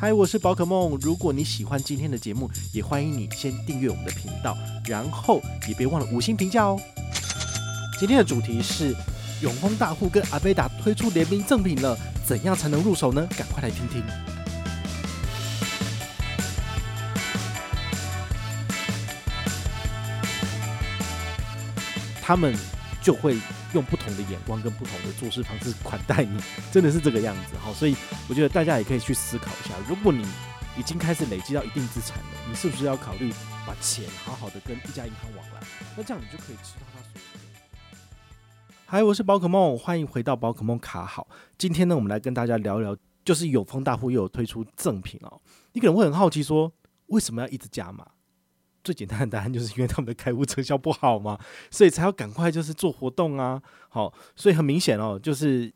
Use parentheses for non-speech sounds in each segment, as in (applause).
嗨，我是宝可梦。如果你喜欢今天的节目，也欢迎你先订阅我们的频道，然后也别忘了五星评价哦。今天的主题是永丰大户跟阿贝达推出联名赠品了，怎样才能入手呢？赶快来听听。他们就会。用不同的眼光跟不同的做事方式款待你，真的是这个样子哈。所以我觉得大家也可以去思考一下，如果你已经开始累积到一定资产了，你是不是要考虑把钱好好的跟一家银行往来？那这样你就可以知道他所有的。嗨，我是宝可梦，欢迎回到宝可梦卡好。今天呢，我们来跟大家聊一聊，就是永丰大户又有推出赠品哦。你可能会很好奇说，为什么要一直加码？最简单的答案就是因为他们的开户成效不好嘛，所以才要赶快就是做活动啊。好，所以很明显哦，就是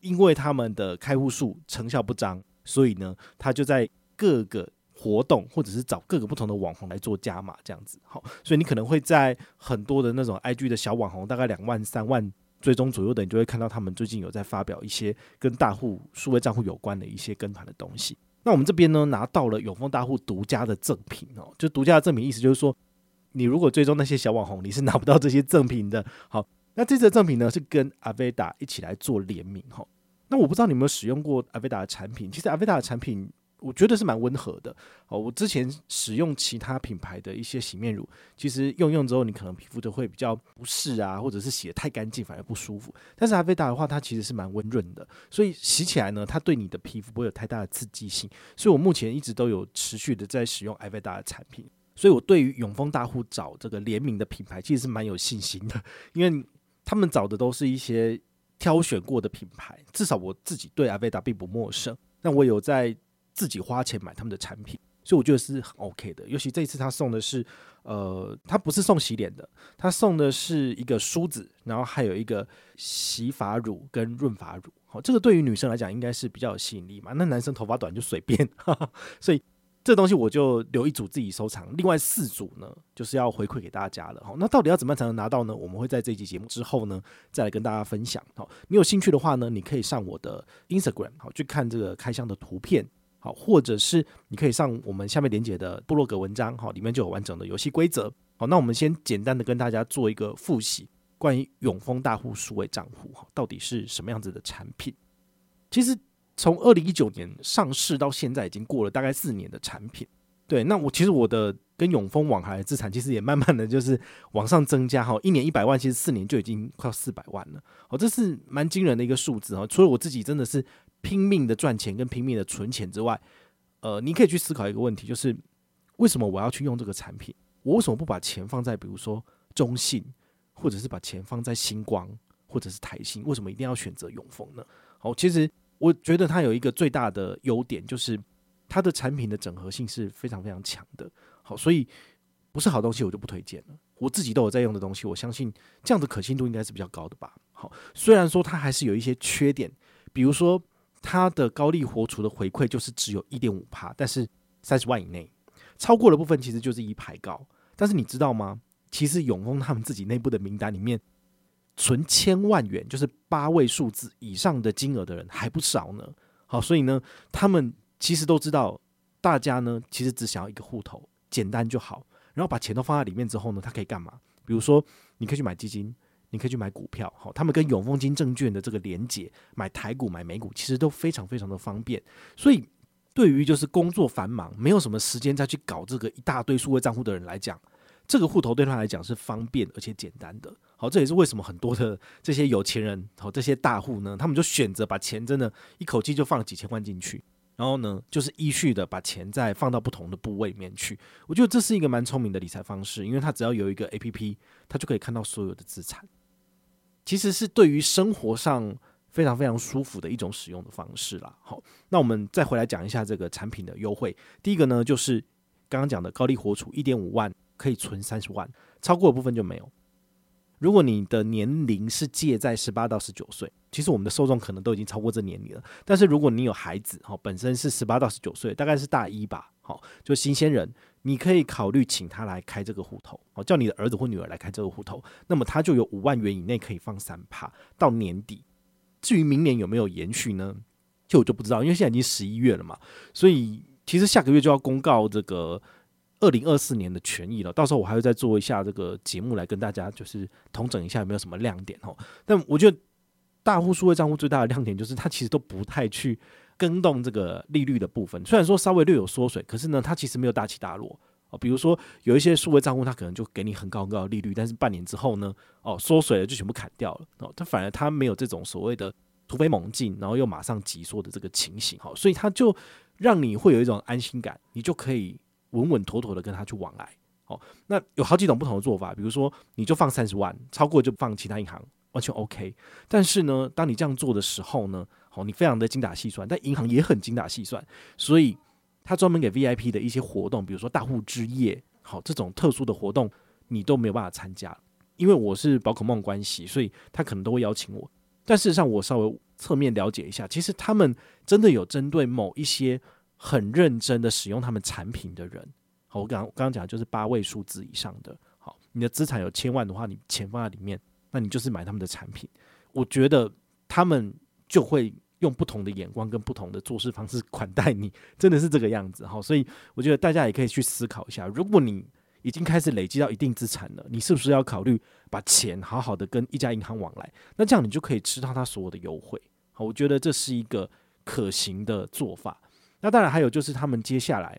因为他们的开户数成效不彰，所以呢，他就在各个活动或者是找各个不同的网红来做加码这样子。好，所以你可能会在很多的那种 IG 的小网红，大概两万、三万追踪左右的，你就会看到他们最近有在发表一些跟大户数位账户有关的一些跟团的东西。那我们这边呢，拿到了永丰大户独家的赠品哦，就独家的赠品，意思就是说，你如果追踪那些小网红，你是拿不到这些赠品的。好，那这次赠品呢是跟阿贝达一起来做联名哈。那我不知道你有没有使用过阿贝达的产品，其实阿贝达的产品。我觉得是蛮温和的哦。我之前使用其他品牌的一些洗面乳，其实用用之后，你可能皮肤都会比较不适啊，或者是洗得太干净反而不舒服。但是阿菲达的话，它其实是蛮温润的，所以洗起来呢，它对你的皮肤不会有太大的刺激性。所以我目前一直都有持续的在使用阿菲达的产品。所以我对于永丰大户找这个联名的品牌，其实是蛮有信心的，(laughs) 因为他们找的都是一些挑选过的品牌，至少我自己对阿菲达并不陌生。那我有在。自己花钱买他们的产品，所以我觉得是很 OK 的。尤其这一次他送的是，呃，他不是送洗脸的，他送的是一个梳子，然后还有一个洗发乳跟润发乳。好，这个对于女生来讲应该是比较有吸引力嘛。那男生头发短就随便，哈哈，所以这东西我就留一组自己收藏，另外四组呢就是要回馈给大家了。好，那到底要怎么样才能拿到呢？我们会在这期节目之后呢再来跟大家分享。好，你有兴趣的话呢，你可以上我的 Instagram 好去看这个开箱的图片。好，或者是你可以上我们下面连接的部落格文章，好，里面就有完整的游戏规则。好，那我们先简单的跟大家做一个复习，关于永丰大户数位账户，哈，到底是什么样子的产品？其实从二零一九年上市到现在，已经过了大概四年的产品。对，那我其实我的跟永丰往来的资产，其实也慢慢的就是往上增加，哈，一年一百万，其实四年就已经快要四百万了。哦，这是蛮惊人的一个数字，哈，除了我自己真的是。拼命的赚钱跟拼命的存钱之外，呃，你可以去思考一个问题，就是为什么我要去用这个产品？我为什么不把钱放在比如说中信，或者是把钱放在星光，或者是台新？为什么一定要选择永丰呢？好，其实我觉得它有一个最大的优点，就是它的产品的整合性是非常非常强的。好，所以不是好东西我就不推荐了。我自己都有在用的东西，我相信这样的可信度应该是比较高的吧。好，虽然说它还是有一些缺点，比如说。它的高利活储的回馈就是只有一点五趴，但是三十万以内，超过的部分其实就是一排高。但是你知道吗？其实永丰他们自己内部的名单里面，存千万元就是八位数字以上的金额的人还不少呢。好，所以呢，他们其实都知道，大家呢其实只想要一个户头，简单就好，然后把钱都放在里面之后呢，他可以干嘛？比如说，你可以去买基金。你可以去买股票，好，他们跟永丰金证券的这个连结，买台股、买美股，其实都非常非常的方便。所以，对于就是工作繁忙、没有什么时间再去搞这个一大堆数位账户的人来讲，这个户头对他来讲是方便而且简单的。好，这也是为什么很多的这些有钱人，好，这些大户呢，他们就选择把钱真的一口气就放几千万进去。然后呢，就是依序的把钱再放到不同的部位里面去。我觉得这是一个蛮聪明的理财方式，因为它只要有一个 APP，它就可以看到所有的资产。其实是对于生活上非常非常舒服的一种使用的方式啦。好，那我们再回来讲一下这个产品的优惠。第一个呢，就是刚刚讲的高利活储，一点五万可以存三十万，超过的部分就没有。如果你的年龄是借在十八到十九岁，其实我们的受众可能都已经超过这年龄了。但是如果你有孩子，哈，本身是十八到十九岁，大概是大一吧，好，就新鲜人，你可以考虑请他来开这个户头，哦，叫你的儿子或女儿来开这个户头，那么他就有五万元以内可以放三趴到年底。至于明年有没有延续呢？就我就不知道，因为现在已经十一月了嘛，所以其实下个月就要公告这个二零二四年的权益了。到时候我还会再做一下这个节目来跟大家就是统整一下有没有什么亮点哦。但我觉得大户数位账户最大的亮点就是它其实都不太去更动这个利率的部分，虽然说稍微略有缩水，可是呢它其实没有大起大落哦。比如说有一些数位账户它可能就给你很高很高的利率，但是半年之后呢哦缩水了就全部砍掉了哦。它反而它没有这种所谓的。突飞猛进，然后又马上急缩的这个情形，好，所以它就让你会有一种安心感，你就可以稳稳妥妥的跟他去往来，哦，那有好几种不同的做法，比如说你就放三十万，超过就放其他银行，完全 OK。但是呢，当你这样做的时候呢，好，你非常的精打细算，但银行也很精打细算，所以他专门给 VIP 的一些活动，比如说大户之夜，好，这种特殊的活动你都没有办法参加，因为我是宝可梦关系，所以他可能都会邀请我。但事实上，我稍微侧面了解一下，其实他们真的有针对某一些很认真的使用他们产品的人。好，我刚刚刚讲就是八位数字以上的。好，你的资产有千万的话，你钱放在里面，那你就是买他们的产品。我觉得他们就会用不同的眼光跟不同的做事方式款待你，真的是这个样子。好，所以我觉得大家也可以去思考一下，如果你已经开始累积到一定资产了，你是不是要考虑把钱好好的跟一家银行往来？那这样你就可以吃到他所有的优惠。好，我觉得这是一个可行的做法。那当然还有就是他们接下来，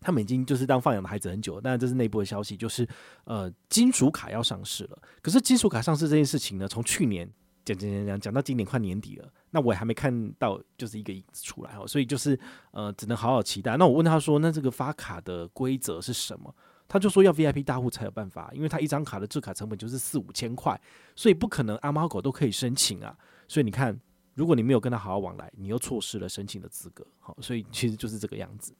他们已经就是当放养的孩子很久了。当然这是内部的消息，就是呃金属卡要上市了。可是金属卡上市这件事情呢，从去年讲讲讲讲讲到今年快年底了，那我也还没看到就是一个影子出来哦。所以就是呃只能好好期待。那我问他说，那这个发卡的规则是什么？他就说要 (laughs) VIP 大户才有办法，因为他一张卡的制卡成本就是四五千块，所以不可能阿猫狗都可以申请啊。所以你看，如果你没有跟他好好往来，你又错失了申请的资格。好，所以其实就是这个样子。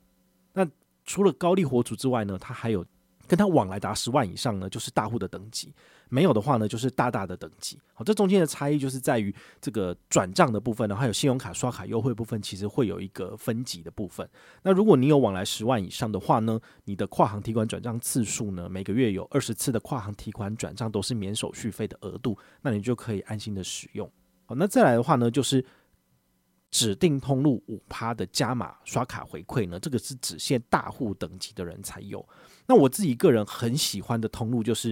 那除了高利活主之外呢，他还有。跟他往来达十万以上呢，就是大户的等级；没有的话呢，就是大大的等级。好，这中间的差异就是在于这个转账的部分呢，还有信用卡刷卡优惠部分，其实会有一个分级的部分。那如果你有往来十万以上的话呢，你的跨行提款转账次数呢，每个月有二十次的跨行提款转账都是免手续费的额度，那你就可以安心的使用。好，那再来的话呢，就是。指定通路五趴的加码刷卡回馈呢，这个是只限大户等级的人才有。那我自己个人很喜欢的通路就是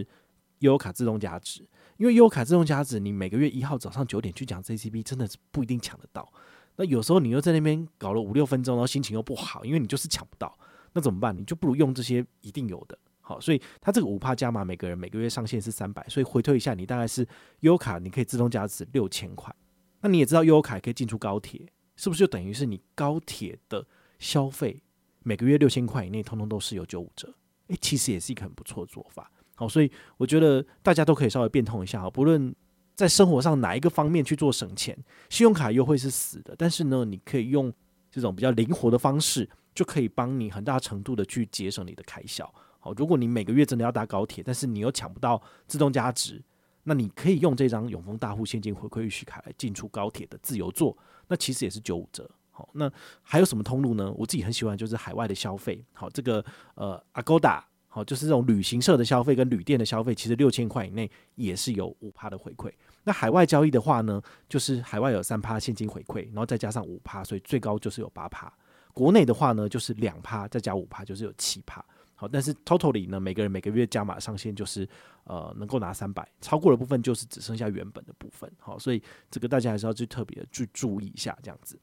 悠游卡自动加值，因为悠游卡自动加值，你每个月一号早上九点去抢 JCB，真的是不一定抢得到。那有时候你又在那边搞了五六分钟，然后心情又不好，因为你就是抢不到，那怎么办？你就不如用这些一定有的。好，所以它这个五趴加码，每个人每个月上限是三百，所以回退一下，你大概是优卡你可以自动加值六千块。那你也知道悠游卡可以进出高铁，是不是就等于是你高铁的消费每个月六千块以内，通通都是有九五折？诶，其实也是一个很不错的做法。好，所以我觉得大家都可以稍微变通一下，哈不论在生活上哪一个方面去做省钱，信用卡优惠是死的，但是呢，你可以用这种比较灵活的方式，就可以帮你很大程度的去节省你的开销。好，如果你每个月真的要搭高铁，但是你又抢不到自动加值。那你可以用这张永丰大户现金回馈预许卡来进出高铁的自由座，那其实也是九五折。好，那还有什么通路呢？我自己很喜欢就是海外的消费。好，这个呃 Agoda，好，就是这种旅行社的消费跟旅店的消费，其实六千块以内也是有五趴的回馈。那海外交易的话呢，就是海外有三趴现金回馈，然后再加上五趴，所以最高就是有八趴。国内的话呢，就是两趴再加五趴，就是有七趴。好，但是 totally 呢，每个人每个月加码上限就是呃能够拿三百，超过的部分就是只剩下原本的部分。好，所以这个大家还是要去特别的去注意一下这样子。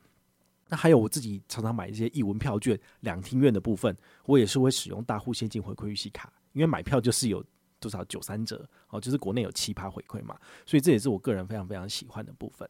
那还有我自己常常买一些艺文票券、两厅院的部分，我也是会使用大户现金回馈预习卡，因为买票就是有多少九三折，好，就是国内有奇葩回馈嘛，所以这也是我个人非常非常喜欢的部分。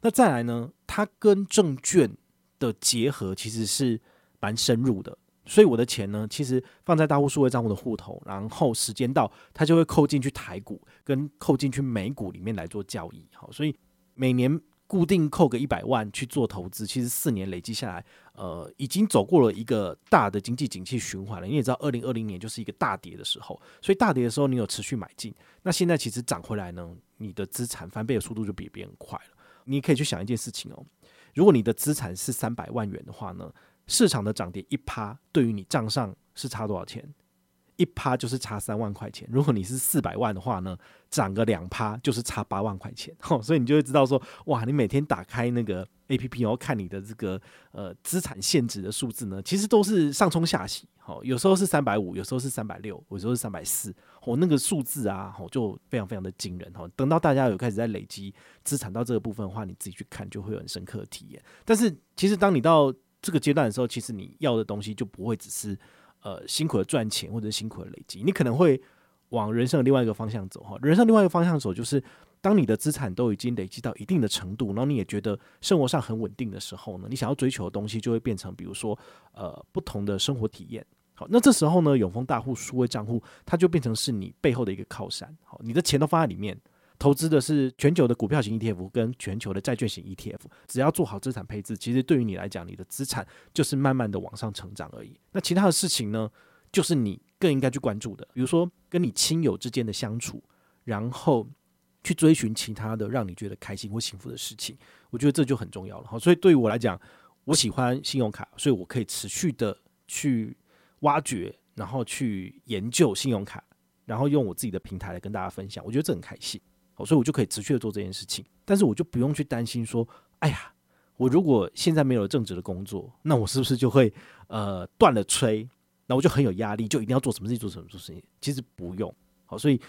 那再来呢，它跟证券的结合其实是蛮深入的。所以我的钱呢，其实放在大户数位账户的户头，然后时间到，它就会扣进去台股跟扣进去美股里面来做交易。好，所以每年固定扣个一百万去做投资，其实四年累积下来，呃，已经走过了一个大的经济景气循环了。你也知道，二零二零年就是一个大跌的时候，所以大跌的时候你有持续买进，那现在其实涨回来呢，你的资产翻倍的速度就比别人快了。你可以去想一件事情哦，如果你的资产是三百万元的话呢？市场的涨跌一趴，对于你账上是差多少钱？一趴就是差三万块钱。如果你是四百万的话呢，涨个两趴就是差八万块钱。吼，(laughs) 所以你就会知道说，哇，你每天打开那个 APP，然后看你的这个呃资产现值的数字呢，其实都是上冲下洗。吼，有时候是三百五，有时候是三百六，有时候是三百四。吼，那个数字啊，吼就非常非常的惊人。吼，等到大家有开始在累积资产到这个部分的话，你自己去看就会有很深刻的体验。但是其实当你到这个阶段的时候，其实你要的东西就不会只是呃辛苦的赚钱或者辛苦的累积，你可能会往人生的另外一个方向走哈。人生另外一个方向走，就是当你的资产都已经累积到一定的程度，然后你也觉得生活上很稳定的时候呢，你想要追求的东西就会变成，比如说呃不同的生活体验。好，那这时候呢，永丰大户数位账户它就变成是你背后的一个靠山。好，你的钱都放在里面。投资的是全球的股票型 ETF 跟全球的债券型 ETF，只要做好资产配置，其实对于你来讲，你的资产就是慢慢的往上成长而已。那其他的事情呢，就是你更应该去关注的，比如说跟你亲友之间的相处，然后去追寻其他的让你觉得开心或幸福的事情，我觉得这就很重要了。好，所以对于我来讲，我喜欢信用卡，所以我可以持续的去挖掘，然后去研究信用卡，然后用我自己的平台来跟大家分享，我觉得这很开心。所以，我就可以持续的做这件事情，但是我就不用去担心说，哎呀，我如果现在没有正职的工作，那我是不是就会呃断了吹？那我就很有压力，就一定要做什么事情，做什么做事情？其实不用。好，所以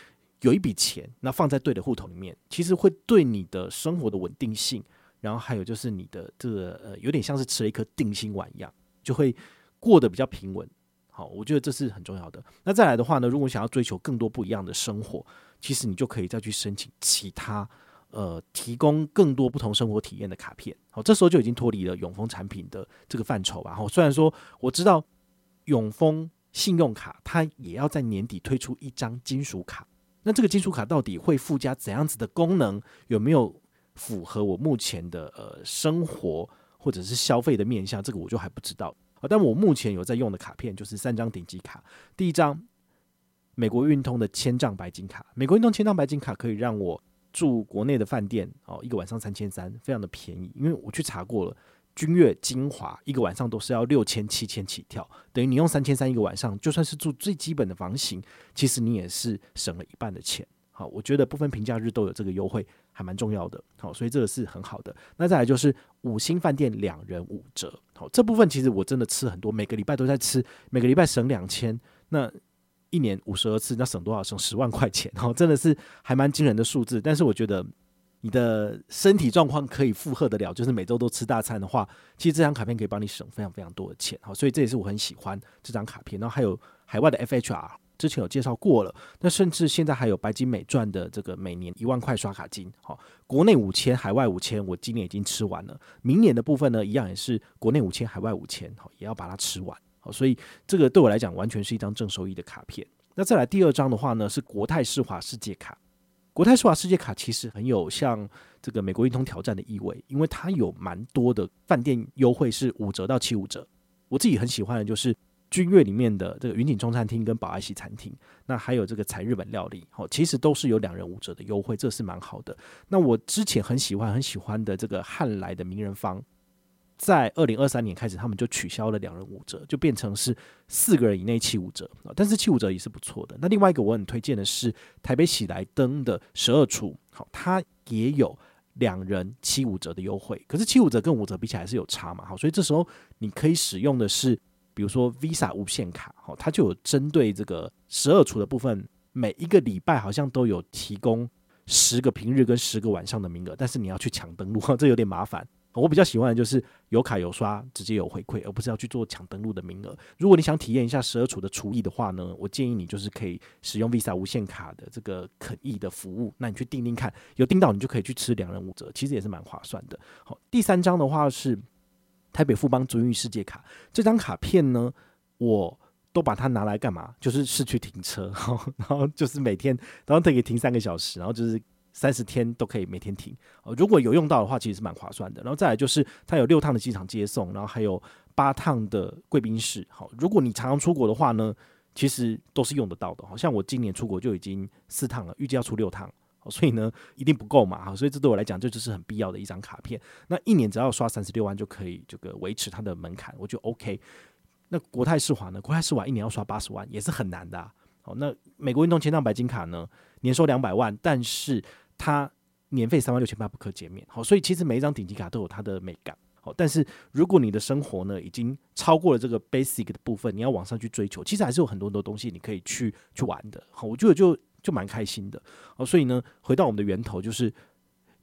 有一笔钱，那放在对的户头里面，其实会对你的生活的稳定性，然后还有就是你的这个呃，有点像是吃了一颗定心丸一样，就会过得比较平稳。好，我觉得这是很重要的。那再来的话呢，如果想要追求更多不一样的生活。其实你就可以再去申请其他，呃，提供更多不同生活体验的卡片。好，这时候就已经脱离了永丰产品的这个范畴吧。然后虽然说我知道永丰信用卡它也要在年底推出一张金属卡，那这个金属卡到底会附加怎样子的功能？有没有符合我目前的呃生活或者是消费的面向？这个我就还不知道。啊，但我目前有在用的卡片就是三张顶级卡，第一张。美国运通的千丈白金卡，美国运通千丈白金卡可以让我住国内的饭店哦，一个晚上三千三，非常的便宜。因为我去查过了，君悦、金华一个晚上都是要六千、七千起跳，等于你用三千三一个晚上，就算是住最基本的房型，其实你也是省了一半的钱。好，我觉得不分平假日都有这个优惠，还蛮重要的。好，所以这个是很好的。那再来就是五星饭店两人五折。好，这部分其实我真的吃很多，每个礼拜都在吃，每个礼拜省两千。那一年五十二次，那省多少？省十万块钱，哦，真的是还蛮惊人的数字。但是我觉得你的身体状况可以负荷得了，就是每周都吃大餐的话，其实这张卡片可以帮你省非常非常多的钱，好，所以这也是我很喜欢这张卡片。然后还有海外的 FHR，之前有介绍过了，那甚至现在还有白金美钻的这个每年一万块刷卡金，好，国内五千，海外五千，我今年已经吃完了。明年的部分呢，一样也是国内五千，海外五千，好，也要把它吃完。好，所以这个对我来讲完全是一张正收益的卡片。那再来第二张的话呢，是国泰世华世界卡。国泰世华世界卡其实很有像这个美国运通挑战的意味，因为它有蛮多的饭店优惠是五折到七五折。我自己很喜欢的就是君悦里面的这个云景中餐厅跟宝爱西餐厅，那还有这个采日本料理，哦，其实都是有两人五折的优惠，这是蛮好的。那我之前很喜欢很喜欢的这个汉来的名人坊。在二零二三年开始，他们就取消了两人五折，就变成是四个人以内七五折啊。但是七五折也是不错的。那另外一个我很推荐的是台北喜来登的十二厨，好，它也有两人七五折的优惠。可是七五折跟五折比起来是有差嘛，好，所以这时候你可以使用的是，比如说 Visa 无限卡，好，它就有针对这个十二厨的部分，每一个礼拜好像都有提供十个平日跟十个晚上的名额，但是你要去抢登录，(laughs) 这有点麻烦。我比较喜欢的就是有卡有刷，直接有回馈，而不是要去做抢登录的名额。如果你想体验一下十二厨的厨艺的话呢，我建议你就是可以使用 Visa 无限卡的这个肯义的服务。那你去订订看，有订到你就可以去吃两人五折，其实也是蛮划算的。好，第三张的话是台北富邦尊誉世界卡，这张卡片呢，我都把它拿来干嘛？就是市区停车，(laughs) 然后就是每天然后可以停三个小时，然后就是。三十天都可以每天停，如果有用到的话，其实是蛮划算的。然后再来就是它有六趟的机场接送，然后还有八趟的贵宾室。好，如果你常常出国的话呢，其实都是用得到的。好像我今年出国就已经四趟了，预计要出六趟，所以呢一定不够嘛。好，所以这对我来讲，这就是很必要的一张卡片。那一年只要刷三十六万就可以这个维持它的门槛，我觉得 OK。那国泰世华呢？国泰世华一年要刷八十万也是很难的。好，那美国运动签帐白金卡呢，年收两百万，但是它年费三万六千八不可减免。好，所以其实每一张顶级卡都有它的美感。好，但是如果你的生活呢已经超过了这个 basic 的部分，你要往上去追求，其实还是有很多很多东西你可以去去玩的。好，我觉得就就蛮开心的。好，所以呢，回到我们的源头，就是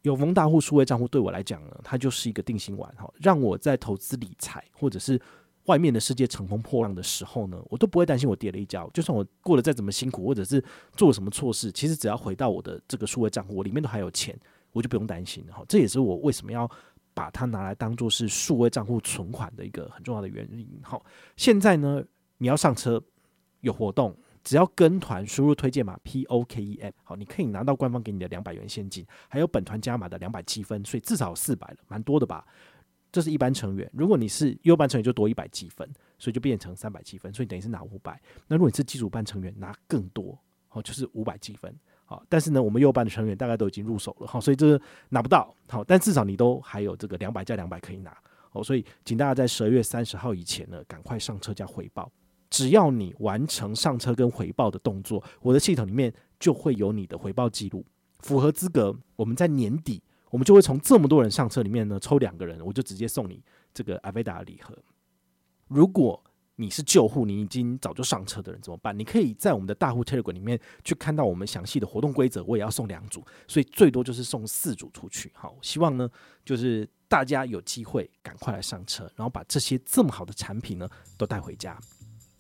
永丰大户数位账户对我来讲呢，它就是一个定心丸。哈，让我在投资理财或者是外面的世界乘风破浪的时候呢，我都不会担心我跌了一跤。就算我过得再怎么辛苦，或者是做什么错事，其实只要回到我的这个数位账户，我里面都还有钱，我就不用担心。哈，这也是我为什么要。把它拿来当做是数位账户存款的一个很重要的原因。好，现在呢，你要上车有活动，只要跟团输入推荐码 P O K E M，好，你可以拿到官方给你的两百元现金，还有本团加码的两百积分，所以至少四百了，蛮多的吧？这是一般成员，如果你是优班成员，就多一百积分，所以就变成三百积分，所以等于是拿五百。那如果你是基础班成员，拿更多，好，就是五百积分。好，但是呢，我们幼班的成员大概都已经入手了，好，所以这个拿不到，好，但至少你都还有这个两百加两百可以拿，好，所以请大家在十二月三十号以前呢，赶快上车加回报。只要你完成上车跟回报的动作，我的系统里面就会有你的回报记录，符合资格，我们在年底，我们就会从这么多人上车里面呢抽两个人，我就直接送你这个阿维达礼盒。如果你是旧户，你已经早就上车的人怎么办？你可以在我们的大户 Telegram 里面去看到我们详细的活动规则。我也要送两组，所以最多就是送四组出去。好，希望呢就是大家有机会赶快来上车，然后把这些这么好的产品呢都带回家。